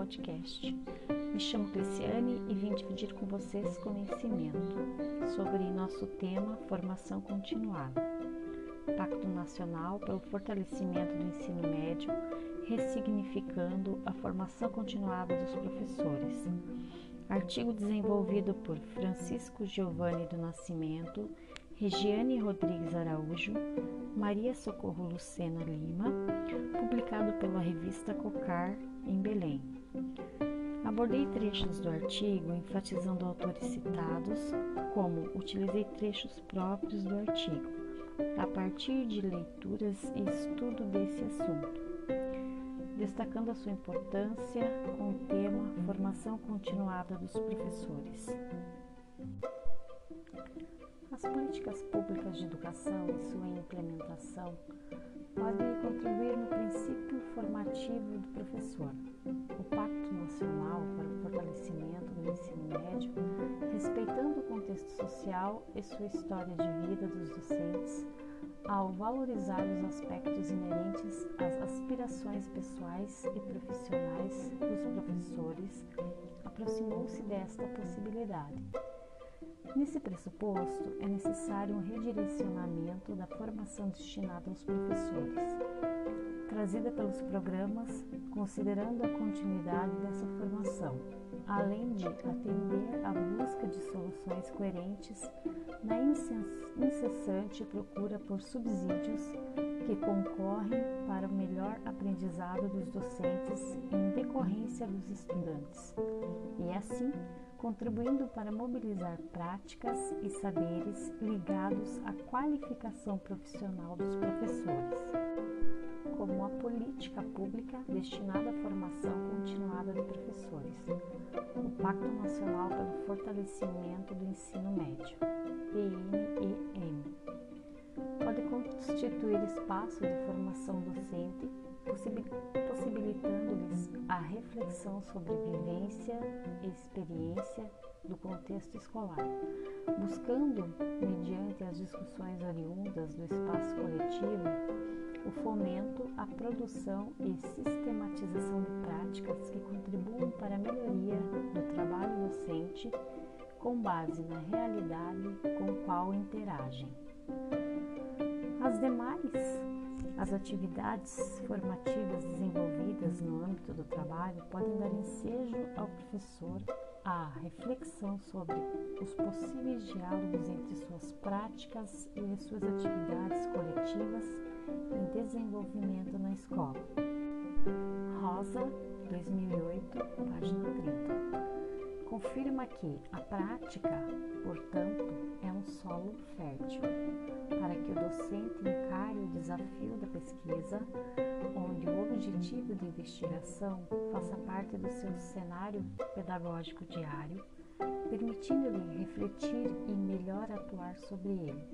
podcast. Me chamo Cristiane e vim dividir com vocês conhecimento sobre nosso tema Formação Continuada. Pacto Nacional pelo Fortalecimento do Ensino Médio, ressignificando a formação continuada dos professores. Artigo desenvolvido por Francisco Giovanni do Nascimento Regiane Rodrigues Araújo, Maria Socorro Lucena Lima, publicado pela revista Cocar, em Belém. Abordei trechos do artigo enfatizando autores citados, como utilizei trechos próprios do artigo, a partir de leituras e estudo desse assunto, destacando a sua importância com o tema Formação Continuada dos Professores. As políticas públicas de educação e sua implementação podem contribuir no princípio formativo do professor. O Pacto Nacional para o Fortalecimento do Ensino Médio, respeitando o contexto social e sua história de vida dos docentes, ao valorizar os aspectos inerentes às aspirações pessoais e profissionais dos professores, aproximou-se desta possibilidade Nesse pressuposto, é necessário um redirecionamento da formação destinada aos professores, trazida pelos programas, considerando a continuidade dessa formação, além de atender à busca de soluções coerentes na incessante procura por subsídios que concorrem para o melhor aprendizado dos docentes em decorrência dos estudantes, e assim contribuindo para mobilizar práticas e saberes ligados à qualificação profissional dos professores, como a política pública destinada à formação continuada de professores, o Pacto Nacional pelo Fortalecimento do Ensino Médio, PNEM, pode constituir espaço de formação docente possibilitando-lhes a reflexão sobre vivência e experiência do contexto escolar, buscando, mediante as discussões oriundas do espaço coletivo, o fomento, a produção e sistematização de práticas que contribuam para a melhoria do trabalho docente com base na realidade com qual interagem. As demais as atividades formativas desenvolvidas no âmbito do trabalho podem dar ensejo ao professor à reflexão sobre os possíveis diálogos entre suas práticas e suas atividades coletivas em desenvolvimento na escola. Rosa, 2008, página 30. Confirma que a prática, portanto, é um solo fértil para que o docente encare o desafio da pesquisa, onde o objetivo de investigação faça parte do seu cenário pedagógico diário, permitindo-lhe refletir e melhor atuar sobre ele.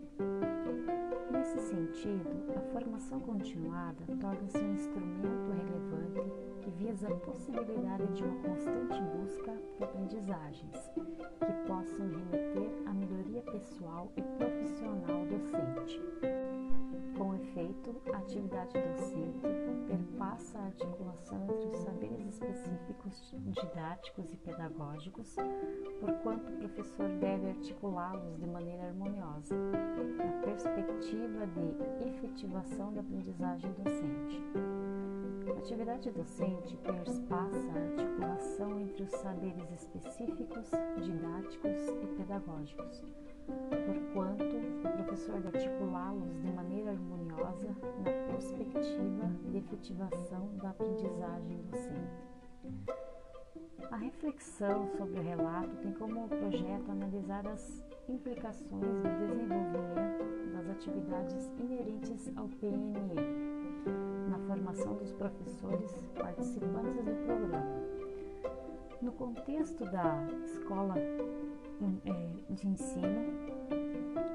Nesse sentido, a formação continuada torna-se um instrumento relevante que visa a possibilidade de uma constante busca de aprendizagens que possam remeter à melhoria pessoal e profissional docente. Com efeito, a atividade docente perpassa a articulação entre os saberes específicos didáticos e pedagógicos, porquanto o professor deve articulá-los de maneira harmoniosa, na perspectiva de efetivação da aprendizagem docente. A atividade docente perspassa a articulação entre os saberes específicos, didáticos e pedagógicos, porquanto o professor deve articulá-los de maneira harmoniosa na perspectiva de efetivação da aprendizagem docente. A reflexão sobre o relato tem como projeto analisar as implicações do desenvolvimento das atividades inerentes ao PNE formação dos professores participantes do programa. No contexto da escola hum, é, de ensino,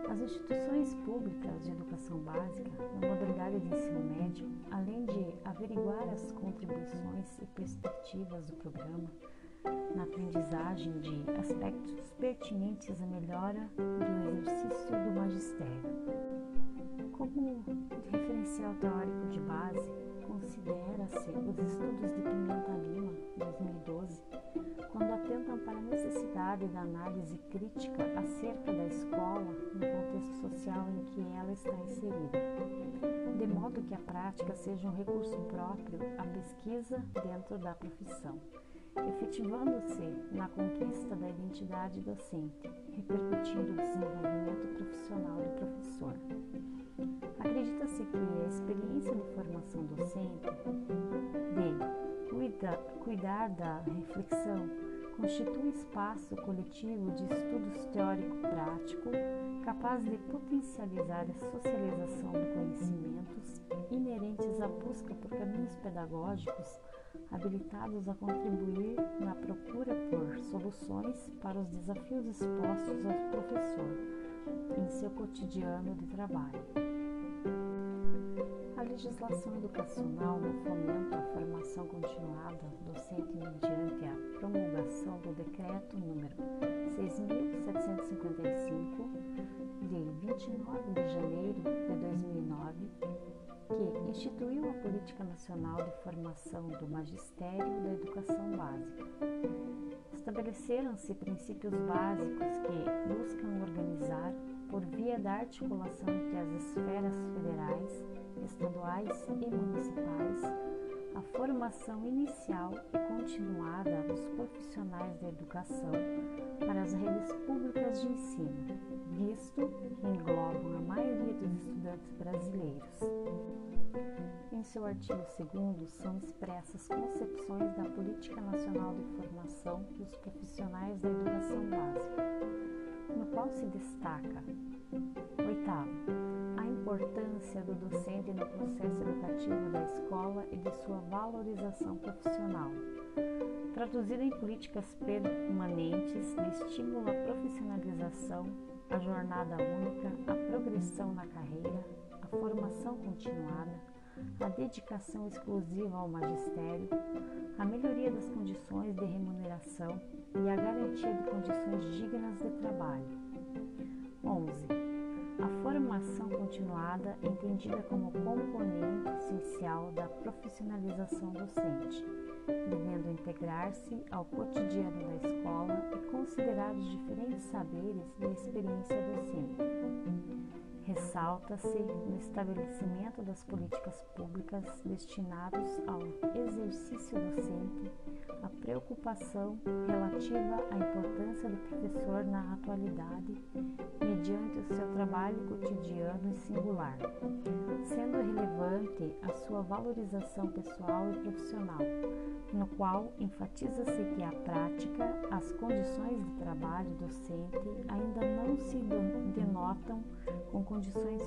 as instituições públicas de educação básica, na modalidade de ensino médio, além de averiguar as contribuições e perspectivas do programa na aprendizagem de aspectos pertinentes à melhora do exercício do magistério. Como referencial teórico de base, considera-se os estudos de Pimenta Lima, 2002, necessidade da análise crítica acerca da escola no contexto social em que ela está inserida, de modo que a prática seja um recurso próprio à pesquisa dentro da profissão, efetivando-se na conquista da identidade docente, repercutindo o desenvolvimento profissional do professor. Acredita-se que a experiência de formação docente, de cuida, cuidar da reflexão, constitui espaço coletivo de estudos teórico-prático capaz de potencializar a socialização de conhecimentos inerentes à busca por caminhos pedagógicos habilitados a contribuir na procura por soluções para os desafios expostos ao professor em seu cotidiano de trabalho. A legislação educacional no fomento à formação continuada docente mediante a promulgação do Decreto número 6.755, de 29 de janeiro de 2009, que instituiu a Política Nacional de Formação do Magistério da Educação Básica. Estabeleceram-se princípios básicos que buscam organizar, por via da articulação entre as esferas federais, estaduais e municipais, a formação inicial e continuada dos profissionais da educação para as redes públicas de ensino, visto que englobam a maioria dos estudantes brasileiros. Em seu artigo 2 são expressas concepções da Política Nacional de Formação dos Profissionais da Educação Básica, no qual se destaca, oitavo, importância do docente no processo educativo da escola e de sua valorização profissional. Traduzida em políticas permanentes de estímulo à profissionalização, a jornada única, a progressão na carreira, a formação continuada, a dedicação exclusiva ao magistério, a melhoria das condições de remuneração e a garantia de condições dignas de trabalho. 11 a formação continuada entendida como componente essencial da profissionalização docente, devendo integrar-se ao cotidiano da escola e considerar os diferentes saberes da experiência docente. Ressalta-se no estabelecimento das políticas públicas destinadas ao exercício docente a preocupação relativa à importância do professor na atualidade, mediante o seu trabalho cotidiano e singular, sendo relevante a sua valorização pessoal e profissional, no qual enfatiza-se que a prática, as condições de trabalho docente ainda não se denotam com condições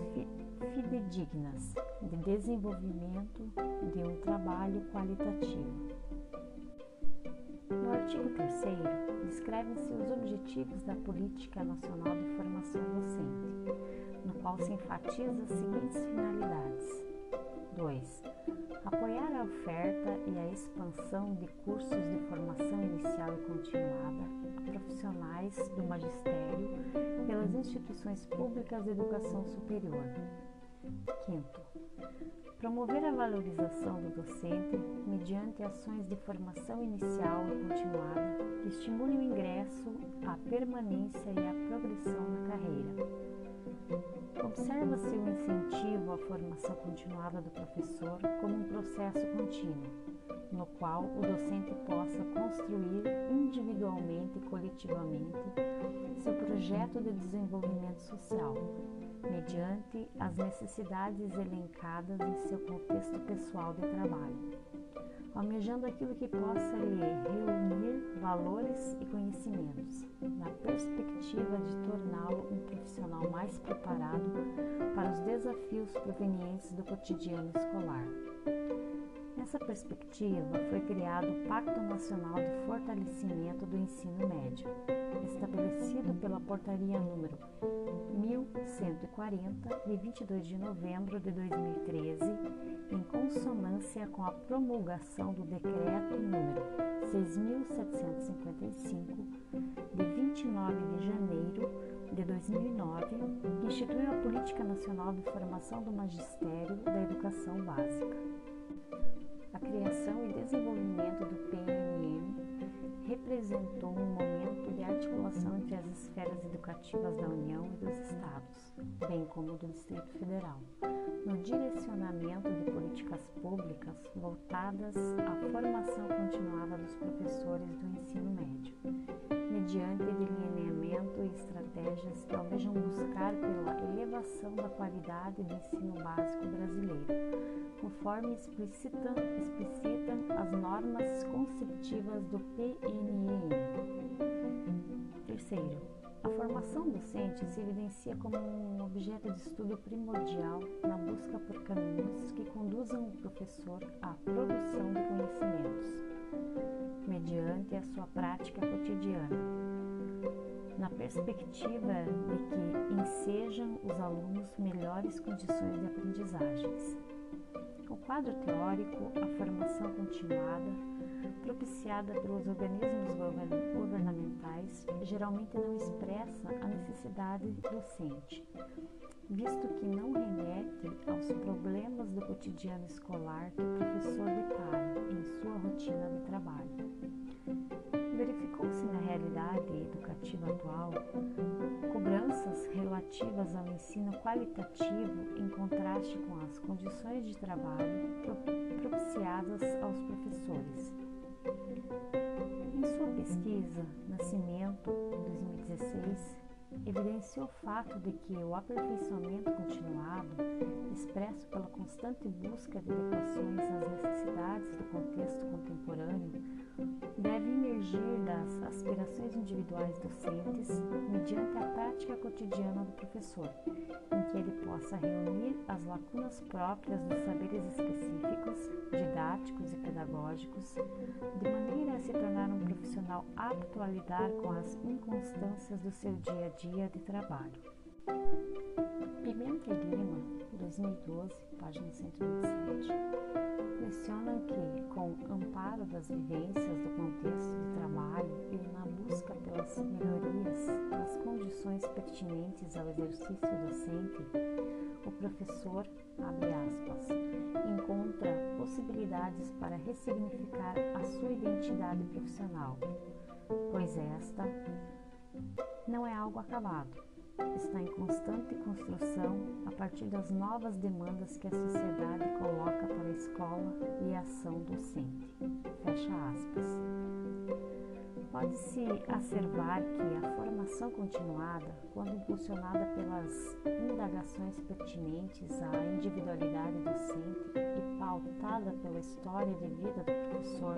fidedignas de desenvolvimento de um trabalho qualitativo. No artigo 3, descrevem-se os objetivos da Política Nacional de Formação Docente, no qual se enfatiza as seguintes finalidades: 2. Apoiar a oferta e a expansão de cursos de formação inicial e continuada a profissionais do magistério pelas instituições públicas de educação superior. Quinto, promover a valorização do docente mediante ações de formação inicial e continuada que estimulem o ingresso, a permanência e a progressão à formação continuada do professor como um processo contínuo, no qual o docente possa construir individualmente e coletivamente seu projeto de desenvolvimento social, mediante as necessidades elencadas em seu contexto pessoal de trabalho, almejando aquilo que possa lhe reunir valores e conhecimentos, na perspectiva de torná-lo um profissional mais preparado para os desafios provenientes do cotidiano escolar. Nessa perspectiva, foi criado o Pacto Nacional de Fortalecimento do Ensino Médio, estabelecido pela Portaria número 1140, de 22 de novembro de 2013, em consonância com a promulgação do Decreto número 6755, de 29 de janeiro de 2009, que instituiu a Política Nacional de Formação do Magistério da Educação Básica. A criação e desenvolvimento do PNM representou um momento de articulação entre as esferas educativas da União e dos Estados, bem como do Distrito Federal, no direcionamento de políticas públicas voltadas à formação continuada dos professores do ensino médio, mediante delineamento e estratégias que almejam buscar pela elevação da qualidade do ensino básico brasileiro, conforme explicitam, explicitam as normas conceptivas do PNEM. Terceiro, a formação docente se evidencia como um objeto de estudo primordial na busca por caminhos que conduzam o professor à produção de conhecimentos, mediante a sua prática cotidiana, na perspectiva de que ensejam os alunos melhores condições de aprendizagens. O quadro teórico, a formação continuada, propiciada pelos organismos governamentais, geralmente não expressa a necessidade docente, visto que não remete aos problemas do cotidiano escolar que o professor depara em sua rotina de trabalho. Realidade educativa atual cobranças relativas ao ensino qualitativo em contraste com as condições de trabalho propiciadas aos professores. Em sua pesquisa, Nascimento, 2016, evidenciou o fato de que o aperfeiçoamento continuado, expresso pela constante busca de adequações às necessidades do contexto contemporâneo, deve emergir das aspirações individuais docentes mediante a prática cotidiana do professor, em que ele possa reunir as lacunas próprias dos saberes específicos, didáticos e pedagógicos, de maneira a se tornar um profissional apto a lidar com as inconstâncias do seu dia a dia de trabalho. Pimenta e Lima, 2012, página 127, mencionam que, com amparo das vivências do contexto de trabalho e na busca pelas melhorias das condições pertinentes ao exercício docente, o professor, abre aspas, encontra possibilidades para ressignificar a sua identidade profissional, pois esta não é algo acabado, está em constante construção a partir das novas demandas que a sociedade coloca para a escola e a ação docente. Fecha aspas. Pode-se asseverar que a formação continuada, quando impulsionada pelas indagações pertinentes à individualidade docente e pautada pela história de vida do professor,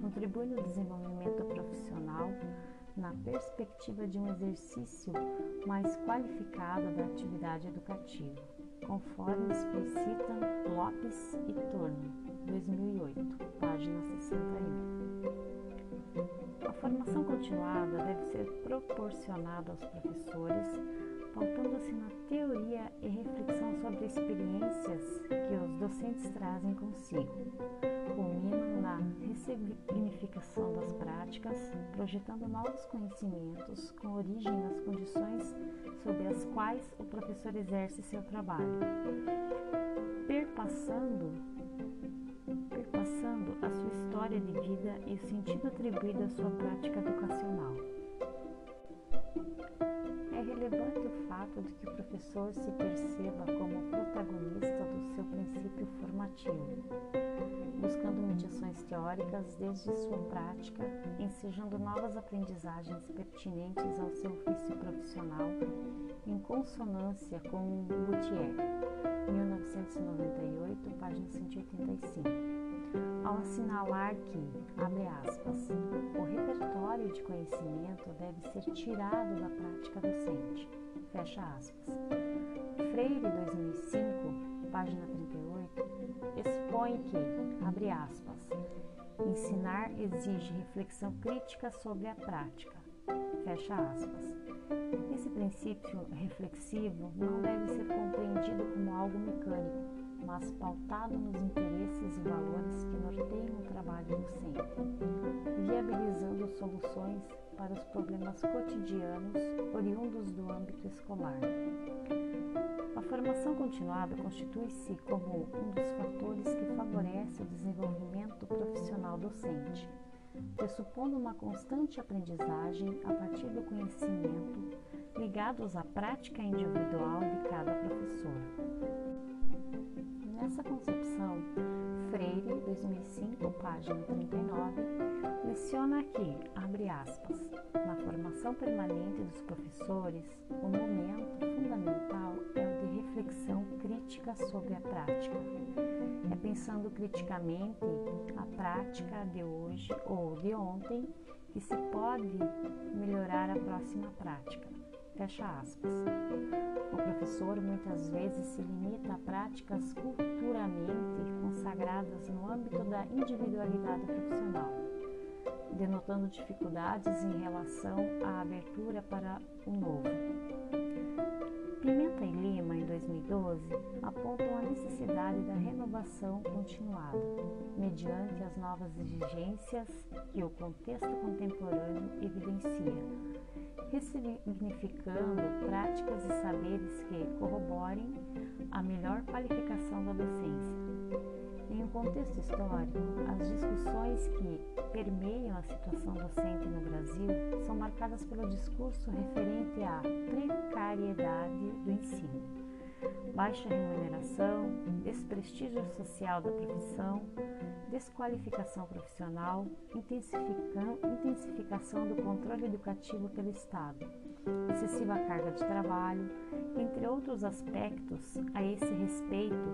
contribui no desenvolvimento profissional na perspectiva de um exercício mais qualificado da atividade educativa, conforme explicitam Lopes e Turner, 2008, página 61. A formação continuada deve ser proporcionada aos professores, pautando-se na teoria e reflexão sobre experiências que os docentes trazem consigo. Culminam na ressignificação das práticas, projetando novos conhecimentos com origem nas condições sob as quais o professor exerce seu trabalho, perpassando perpassando a sua história de vida e o sentido atribuído à sua prática educacional. Relevante o fato de que o professor se perceba como protagonista do seu princípio formativo, buscando mediações teóricas desde sua prática, ensejando novas aprendizagens pertinentes ao seu ofício profissional, em consonância com Boutier, 1998, página 185 ao assinalar que, abre aspas, o repertório de conhecimento deve ser tirado da prática docente, fecha aspas. Freire, 2005, página 38, expõe que, abre aspas, ensinar exige reflexão crítica sobre a prática, fecha aspas. Esse princípio reflexivo não deve ser compreendido como algo mecânico, mas pautado nos interesses e valores que norteiam o trabalho docente, viabilizando soluções para os problemas cotidianos oriundos do âmbito escolar. A formação continuada constitui-se como um dos fatores que favorece o desenvolvimento profissional docente, pressupondo uma constante aprendizagem a partir do conhecimento ligados à prática individual de cada professor. Nessa concepção, Freire, 2005, página 39, leciona que, abre aspas, na formação permanente dos professores, o momento fundamental é o de reflexão crítica sobre a prática. É pensando criticamente a prática de hoje ou de ontem que se pode melhorar a próxima prática. Fecha aspas. O professor muitas vezes se limita a práticas culturalmente consagradas no âmbito da individualidade profissional, denotando dificuldades em relação à abertura para o novo. Pimenta e 2012, apontam a necessidade da renovação continuada, mediante as novas exigências que o contexto contemporâneo evidencia ressignificando práticas e saberes que corroborem a melhor qualificação da docência. Em um contexto histórico, as discussões que permeiam a situação docente no Brasil são marcadas pelo discurso referente à precariedade do ensino, baixa remuneração, desprestígio social da profissão, desqualificação profissional, intensificação do controle educativo pelo Estado, excessiva carga de trabalho, entre outros aspectos a esse respeito.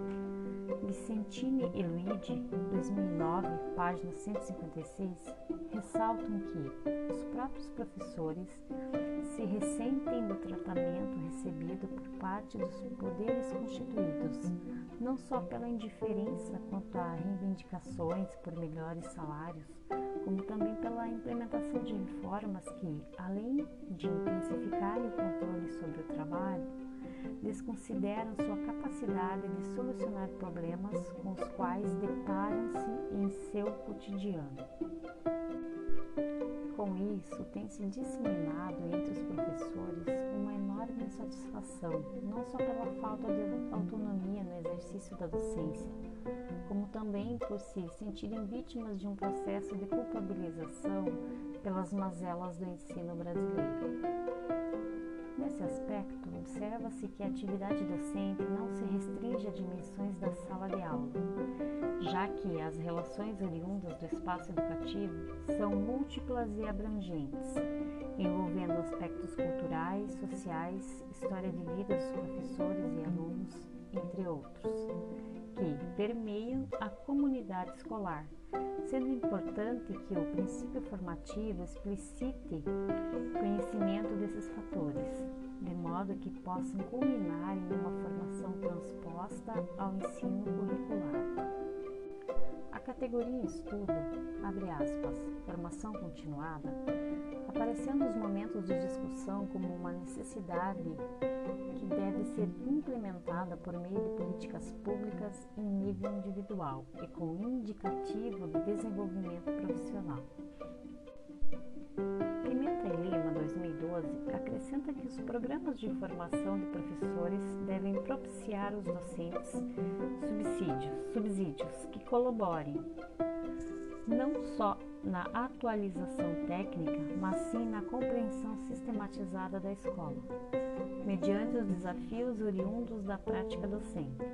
Vicentini e Luigi, 2009, página 156, ressaltam que os próprios professores se ressentem do tratamento recebido por parte dos poderes constituídos, não só pela indiferença quanto a reivindicações por melhores salários, como também pela implementação de reformas que, além de intensificarem o controle sobre o trabalho, desconsideram sua capacidade de solucionar problemas com os quais deparam-se em seu cotidiano. Com isso, tem se disseminado entre os professores uma enorme insatisfação, não só pela falta de autonomia no exercício da docência, como também por se sentirem vítimas de um processo de culpabilização pelas mazelas do ensino brasileiro. Nesse aspecto, observa-se que a atividade docente não se restringe a dimensões da sala de aula, já que as relações oriundas do espaço educativo são múltiplas e abrangentes, envolvendo aspectos culturais, sociais, história de vida dos professores e alunos, entre outros, que permeiam a comunidade escolar, sendo importante que o princípio formativo explicite conhecimento desses fatores, de modo que possam culminar em uma formação transposta ao ensino curricular. Categoria estudo, abre aspas, formação continuada, apareceu nos momentos de discussão como uma necessidade que deve ser implementada por meio de políticas públicas em nível individual e com indicativo de desenvolvimento profissional. Pimenta e Lima, 2012, acrescenta que os programas de formação de professores devem propiciar aos docentes subsídios, subsídios que colaborem não só na atualização técnica, mas sim na compreensão sistematizada da escola, mediante os desafios oriundos da prática docente.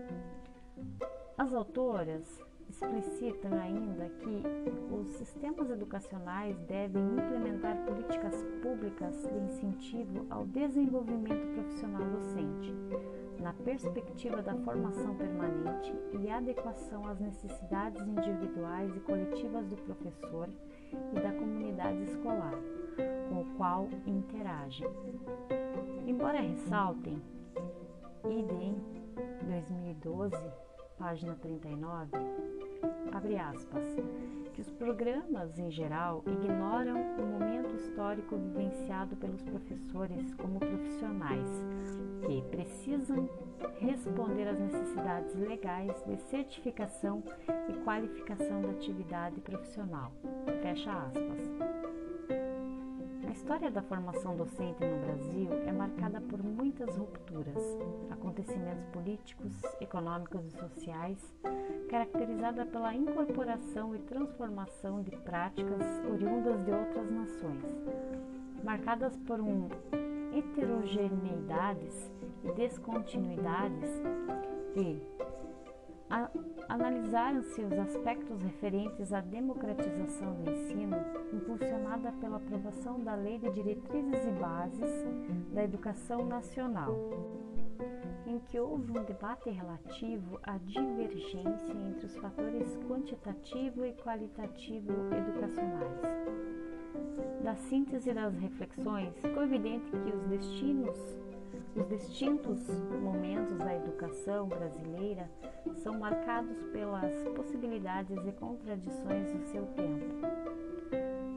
As autoras explicitam ainda que os sistemas educacionais devem implementar políticas públicas de incentivo ao desenvolvimento profissional docente, na perspectiva da formação permanente e adequação às necessidades individuais e coletivas do professor e da comunidade escolar, com o qual interage. Embora ressaltem, idem 2012, página 39, abre aspas, que os programas em geral ignoram o momento histórico vivenciado pelos professores como profissionais que precisam responder às necessidades legais de certificação e qualificação da atividade profissional. Fecha aspas. A história da formação docente no Brasil é marcada por muitas rupturas, acontecimentos políticos, econômicos e sociais, caracterizada pela incorporação e transformação de práticas oriundas de outras nações, marcadas por um heterogeneidades e descontinuidades e analisaram-se os aspectos referentes à democratização do ensino, impulsionada pela aprovação da Lei de Diretrizes e Bases da Educação Nacional, em que houve um debate relativo à divergência entre os fatores quantitativo e qualitativo educacionais. Da síntese das reflexões, ficou evidente que os destinos os distintos momentos da educação brasileira são marcados pelas possibilidades e contradições do seu tempo.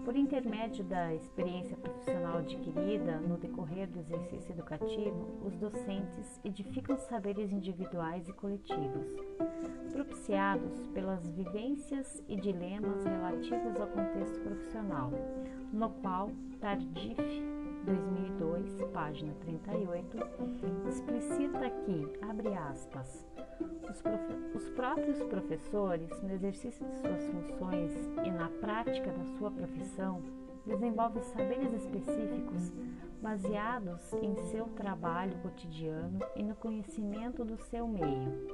Por intermédio da experiência profissional adquirida no decorrer do exercício educativo, os docentes edificam saberes individuais e coletivos, propiciados pelas vivências e dilemas relativos ao contexto profissional, no qual Tardif 2002, página 38, explicita que, abre aspas, os, os próprios professores, no exercício de suas funções e na prática da sua profissão, desenvolvem saberes específicos baseados em seu trabalho cotidiano e no conhecimento do seu meio.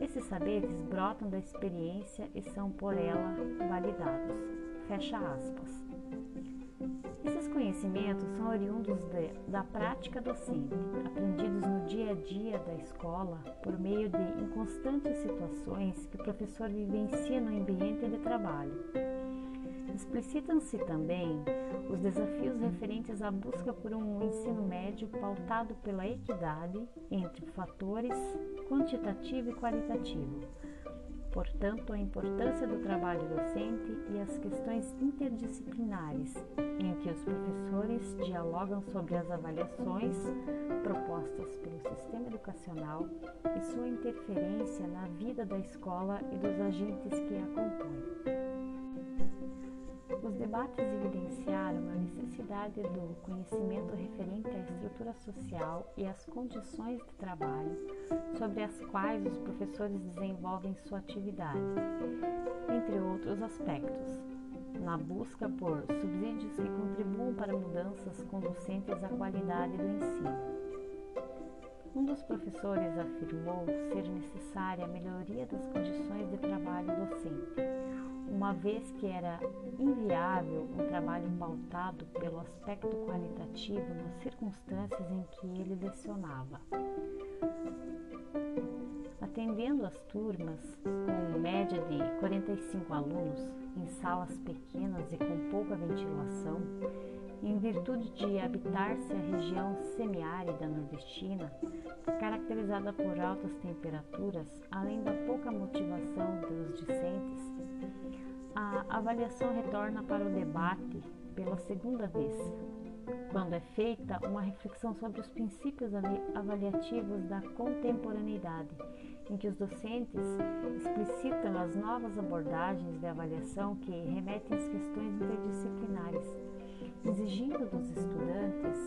Esses saberes brotam da experiência e são por ela validados. Fecha aspas. Conhecimentos são oriundos de, da prática docente, aprendidos no dia a dia da escola por meio de inconstantes situações que o professor vivencia no ambiente de trabalho. Explicitam-se também os desafios referentes à busca por um ensino médio pautado pela equidade entre fatores quantitativo e qualitativo portanto, a importância do trabalho docente e as questões interdisciplinares, em que os professores dialogam sobre as avaliações propostas pelo sistema educacional e sua interferência na vida da escola e dos agentes que a compõem. Os debates evidenciaram a necessidade do conhecimento referente à estrutura social e às condições de trabalho sobre as quais os professores desenvolvem sua atividade, entre outros aspectos, na busca por subsídios que contribuam para mudanças conducentes à qualidade do ensino. Um dos professores afirmou ser necessária a melhoria das condições de trabalho docente, uma vez que era inviável um trabalho pautado pelo aspecto qualitativo nas circunstâncias em que ele lecionava. Atendendo as turmas, com média de 45 alunos, em salas pequenas e com pouca ventilação, em virtude de habitar-se a região semiárida nordestina, caracterizada por altas temperaturas, além da pouca motivação dos discentes, a avaliação retorna para o debate pela segunda vez, quando é feita uma reflexão sobre os princípios avaliativos da contemporaneidade, em que os docentes explicitam as novas abordagens de avaliação que remetem às questões interdisciplinares, exigindo dos estudantes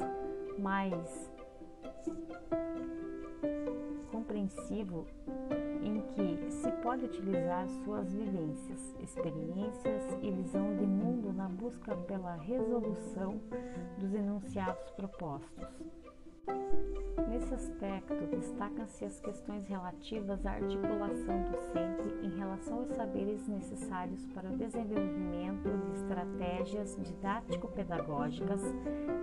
mais compreensivo em que se pode utilizar suas vivências, experiências e visão de mundo na busca pela resolução dos enunciados propostos. Nesse aspecto, destacam-se as questões relativas à articulação docente em relação aos saberes necessários para o desenvolvimento de estratégias didático-pedagógicas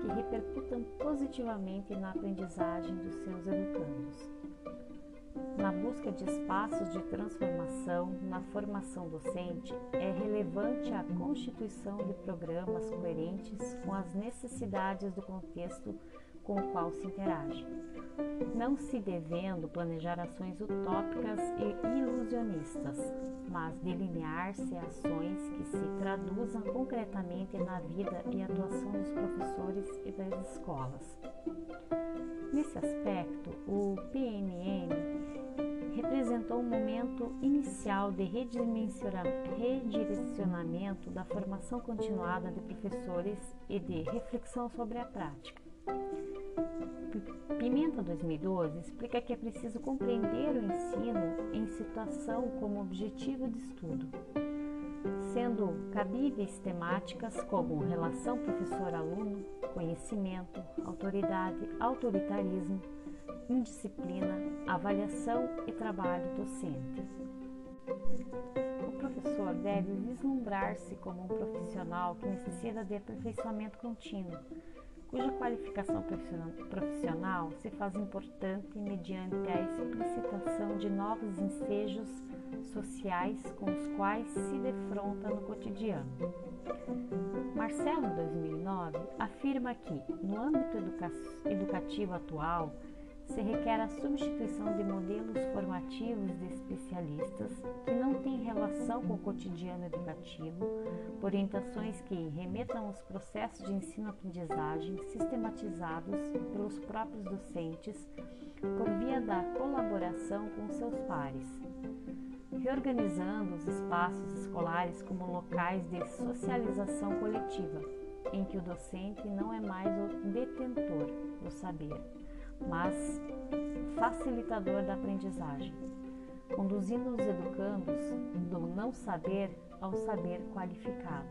que repercutam positivamente na aprendizagem dos seus educandos. Na busca de espaços de transformação na formação docente, é relevante a constituição de programas coerentes com as necessidades do contexto com o qual se interage, não se devendo planejar ações utópicas e ilusionistas, mas delinear-se ações que se traduzam concretamente na vida e atuação dos professores e das escolas. Nesse aspecto, o PNM representou um momento inicial de redirecionamento da formação continuada de professores e de reflexão sobre a prática. Pimenta 2012 explica que é preciso compreender o ensino em situação como objetivo de estudo, sendo cabíveis temáticas como relação professor-aluno, conhecimento, autoridade, autoritarismo, indisciplina, avaliação e trabalho docente. O professor deve vislumbrar-se como um profissional que necessita de aperfeiçoamento contínuo, cuja qualificação profissional se faz importante mediante a explicitação de novos ensejos sociais com os quais se defronta no cotidiano. Marcelo, em 2009, afirma que, no âmbito educa educativo atual, se requer a substituição de modelos formativos de especialistas que não têm com o cotidiano educativo, orientações que remetam aos processos de ensino-aprendizagem sistematizados pelos próprios docentes por via da colaboração com seus pares. Reorganizando os espaços escolares como locais de socialização coletiva, em que o docente não é mais o detentor do saber mas facilitador da aprendizagem, conduzindo os educandos do não saber ao saber qualificado.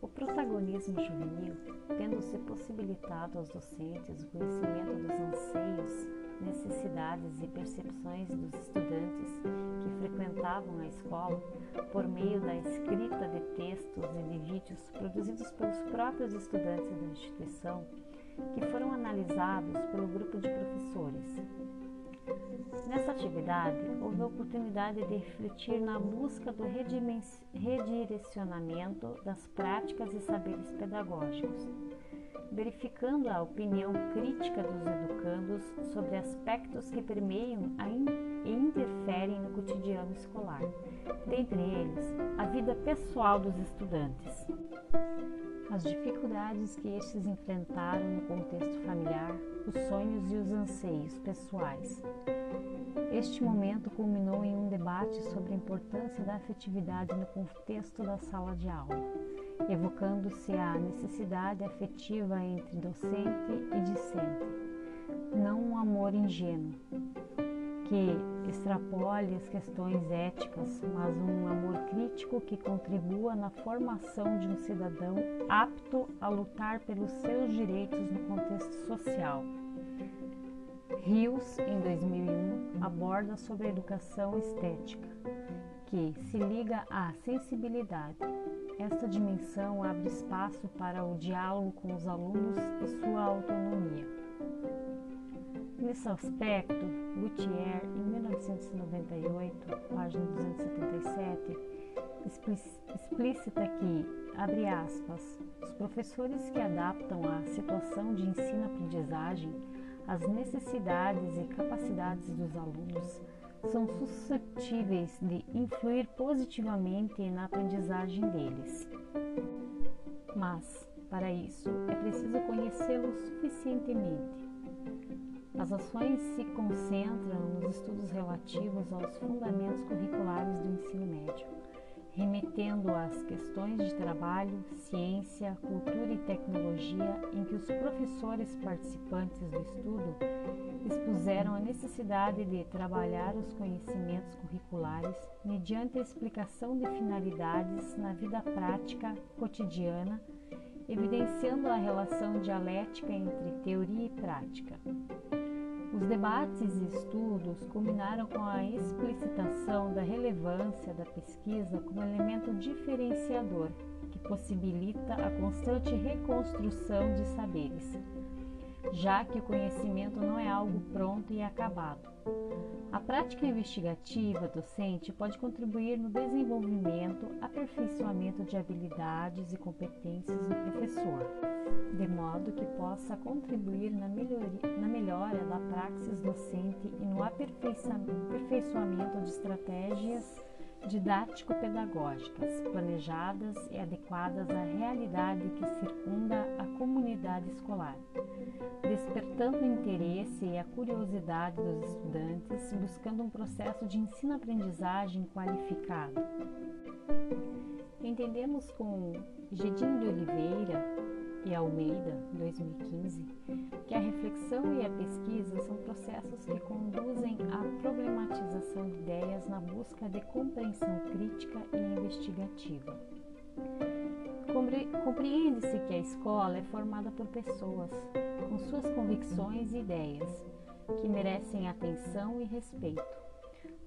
O protagonismo juvenil, tendo-se possibilitado aos docentes o conhecimento dos anseios, necessidades e percepções dos estudantes que frequentavam a escola por meio da escrita de textos e de vídeos produzidos pelos próprios estudantes da instituição, que foram analisados pelo grupo de professores. Nessa atividade, houve a oportunidade de refletir na busca do redirecionamento das práticas e saberes pedagógicos, verificando a opinião crítica dos educandos sobre aspectos que permeiam e interferem no cotidiano escolar, dentre eles a vida pessoal dos estudantes as dificuldades que estes enfrentaram no contexto familiar, os sonhos e os anseios pessoais. Este momento culminou em um debate sobre a importância da afetividade no contexto da sala de aula, evocando-se a necessidade afetiva entre docente e discente, não um amor ingênuo, que extrapole as questões éticas, mas um amor crítico que contribua na formação de um cidadão apto a lutar pelos seus direitos no contexto social. Rios, em 2001, aborda sobre a educação estética, que se liga à sensibilidade. Esta dimensão abre espaço para o diálogo com os alunos e sua autonomia. Nesse aspecto, Gutierre, em 1998, página 277, explícita que, abre aspas, os professores que adaptam a situação de ensino-aprendizagem às necessidades e capacidades dos alunos são suscetíveis de influir positivamente na aprendizagem deles. Mas, para isso, é preciso conhecê-los suficientemente as ações se concentram nos estudos relativos aos fundamentos curriculares do ensino médio, remetendo às questões de trabalho, ciência, cultura e tecnologia em que os professores participantes do estudo expuseram a necessidade de trabalhar os conhecimentos curriculares mediante a explicação de finalidades na vida prática cotidiana evidenciando a relação dialética entre teoria e prática. Os debates e estudos culminaram com a explicitação da relevância da pesquisa como elemento diferenciador que possibilita a constante reconstrução de saberes, já que o conhecimento não é algo pronto e acabado. A prática investigativa docente pode contribuir no desenvolvimento, aperfeiçoamento de habilidades e competências do professor, de modo que possa contribuir na, melhoria, na melhora da praxis docente e no aperfeiçoamento de estratégias didático-pedagógicas, planejadas e adequadas à realidade que circunda a comunidade escolar, despertando o interesse e a curiosidade dos estudantes, buscando um processo de ensino-aprendizagem qualificado. Entendemos com Gedinho de Oliveira e Almeida, 2015, que a reflexão e a pesquisa são processos que conduzem à problematização de ideias na busca de compreensão crítica e investigativa. Compreende-se que a escola é formada por pessoas com suas convicções e ideias que merecem atenção e respeito.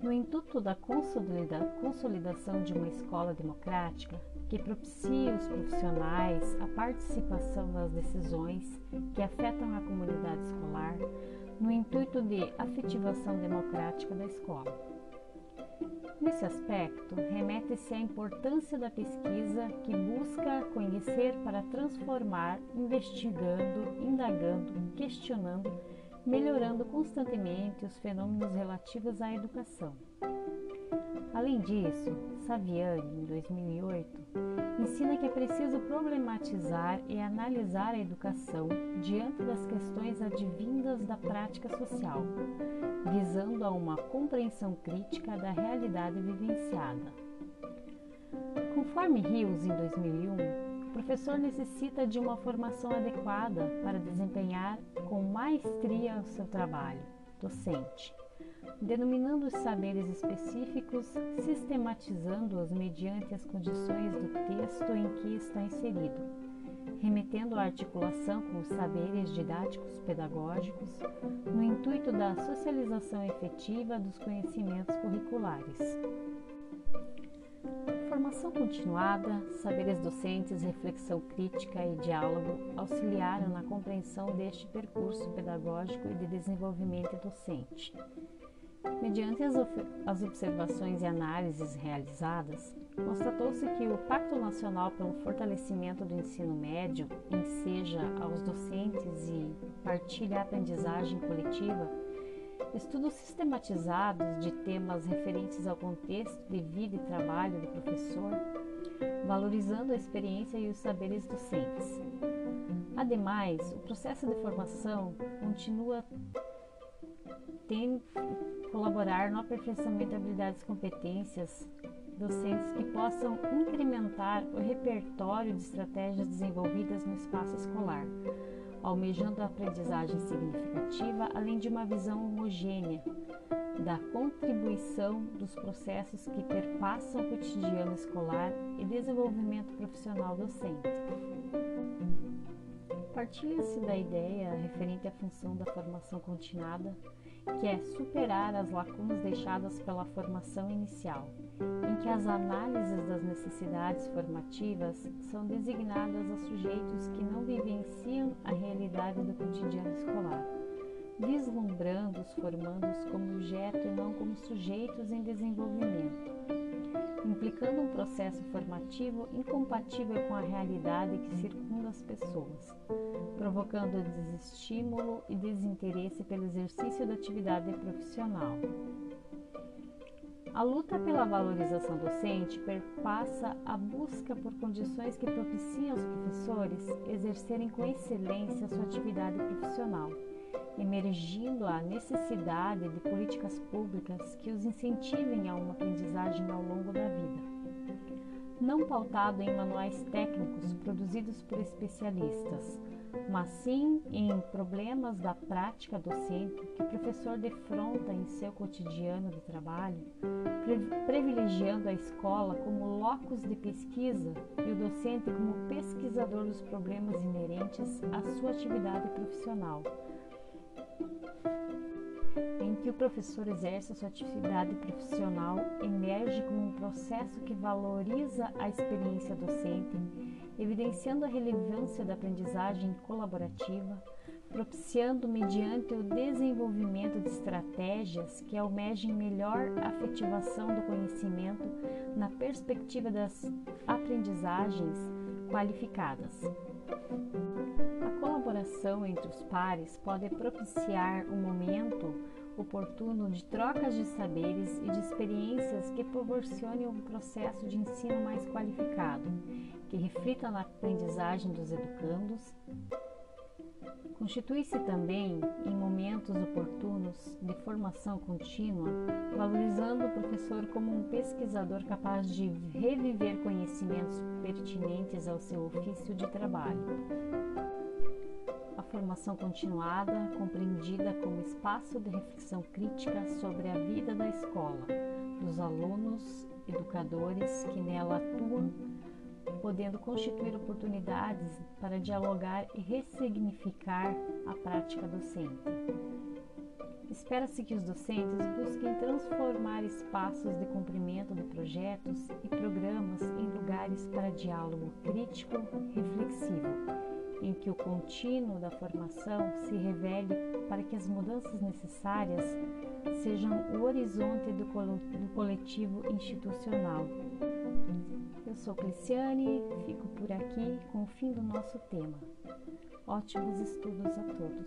No intuito da consolidação de uma escola democrática, que propicia os profissionais a participação nas decisões que afetam a comunidade escolar, no intuito de afetivação democrática da escola. Nesse aspecto, remete-se à importância da pesquisa que busca conhecer para transformar, investigando, indagando, questionando, melhorando constantemente os fenômenos relativos à educação. Além disso, Saviani, em 2008, ensina que é preciso problematizar e analisar a educação diante das questões advindas da prática social, visando a uma compreensão crítica da realidade vivenciada. Conforme Rios, em 2001, o professor necessita de uma formação adequada para desempenhar com maestria o seu trabalho docente denominando os saberes específicos, sistematizando-os mediante as condições do texto em que está inserido, remetendo à articulação com os saberes didáticos pedagógicos, no intuito da socialização efetiva dos conhecimentos curriculares. Formação continuada, saberes docentes, reflexão crítica e diálogo auxiliaram na compreensão deste percurso pedagógico e de desenvolvimento docente. Mediante as, observações e análises realizadas, constatou-se que o Pacto Nacional pelo Fortalecimento do Ensino Médio enseja aos docentes e partilha a aprendizagem coletiva estudos sistematizados de temas referentes ao contexto de vida e trabalho do professor, valorizando a experiência e os saberes docentes. Ademais, o processo de formação continua tendo colaborar no aperfeiçoamento de habilidades e competências docentes que possam incrementar o repertório de estratégias desenvolvidas no espaço escolar, almejando a aprendizagem significativa, além de uma visão homogênea da contribuição dos processos que perpassam o cotidiano escolar e desenvolvimento profissional docente. Partilha-se da ideia referente à função da formação continuada que é superar as lacunas deixadas pela formação inicial, em que as análises das necessidades formativas são designadas a sujeitos que não vivenciam a realidade do cotidiano escolar, vislumbrando os formandos como objeto e não como sujeitos em desenvolvimento, implicando um processo formativo incompatível com a realidade que circunda as pessoas provocando desestímulo e desinteresse pelo exercício da atividade profissional. A luta pela valorização docente perpassa a busca por condições que propiciem aos professores exercerem com excelência sua atividade profissional, emergindo a necessidade de políticas públicas que os incentivem a uma aprendizagem ao longo da vida. Não pautado em manuais técnicos produzidos por especialistas, mas sim em problemas da prática docente que o professor defronta em seu cotidiano de trabalho, privilegiando a escola como locus de pesquisa e o docente como pesquisador dos problemas inerentes à sua atividade profissional em que o professor exerce sua atividade profissional emerge como um processo que valoriza a experiência docente evidenciando a relevância da aprendizagem colaborativa, propiciando mediante o desenvolvimento de estratégias que almejem melhor afetivação do conhecimento na perspectiva das aprendizagens qualificadas. A colaboração entre os pares pode propiciar um momento oportuno de trocas de saberes e de experiências que proporcionem um processo de ensino mais qualificado, que reflita na aprendizagem dos educandos. Constitui-se também em momentos oportunos de formação contínua, valorizando o professor como um pesquisador capaz de reviver conhecimentos pertinentes ao seu ofício de trabalho. Formação continuada, compreendida como espaço de reflexão crítica sobre a vida da escola, dos alunos, educadores que nela atuam, podendo constituir oportunidades para dialogar e ressignificar a prática docente. Espera-se que os docentes busquem transformar espaços de cumprimento de projetos e programas em lugares para diálogo crítico, reflexivo em que o contínuo da formação se revele para que as mudanças necessárias sejam o horizonte do coletivo institucional. Eu sou Cristiane, fico por aqui com o fim do nosso tema. Ótimos estudos a todos!